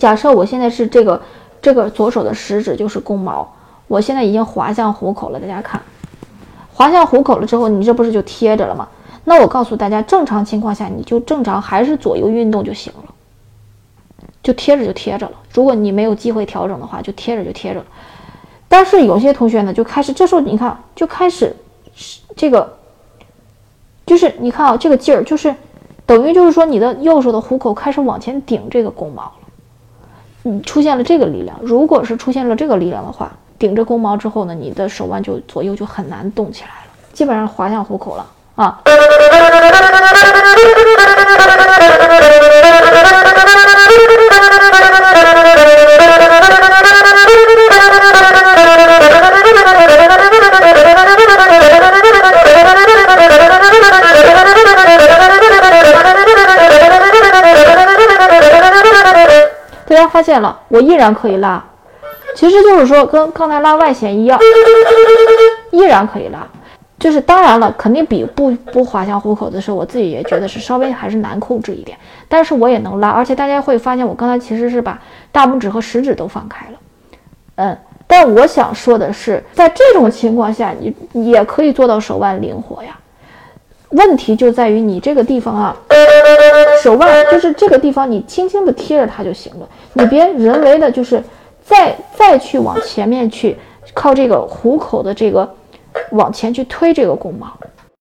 假设我现在是这个这个左手的食指就是弓毛，我现在已经滑向虎口了。大家看，滑向虎口了之后，你这不是就贴着了吗？那我告诉大家，正常情况下你就正常还是左右运动就行了，就贴着就贴着了。如果你没有机会调整的话，就贴着就贴着。但是有些同学呢，就开始这时候你看就开始这个，就是你看啊，这个劲儿就是等于就是说你的右手的虎口开始往前顶这个弓毛。你出现了这个力量，如果是出现了这个力量的话，顶着弓毛之后呢，你的手腕就左右就很难动起来了，基本上滑向虎口了啊。大家发现了，我依然可以拉，其实就是说跟刚才拉外弦一样，依然可以拉。就是当然了，肯定比不不滑向虎口的时候，我自己也觉得是稍微还是难控制一点，但是我也能拉。而且大家会发现，我刚才其实是把大拇指和食指都放开了，嗯。但我想说的是，在这种情况下，你也可以做到手腕灵活呀。问题就在于你这个地方啊，手腕就是这个地方，你轻轻的贴着它就行了，你别人为的，就是再再去往前面去靠这个虎口的这个往前去推这个弓毛，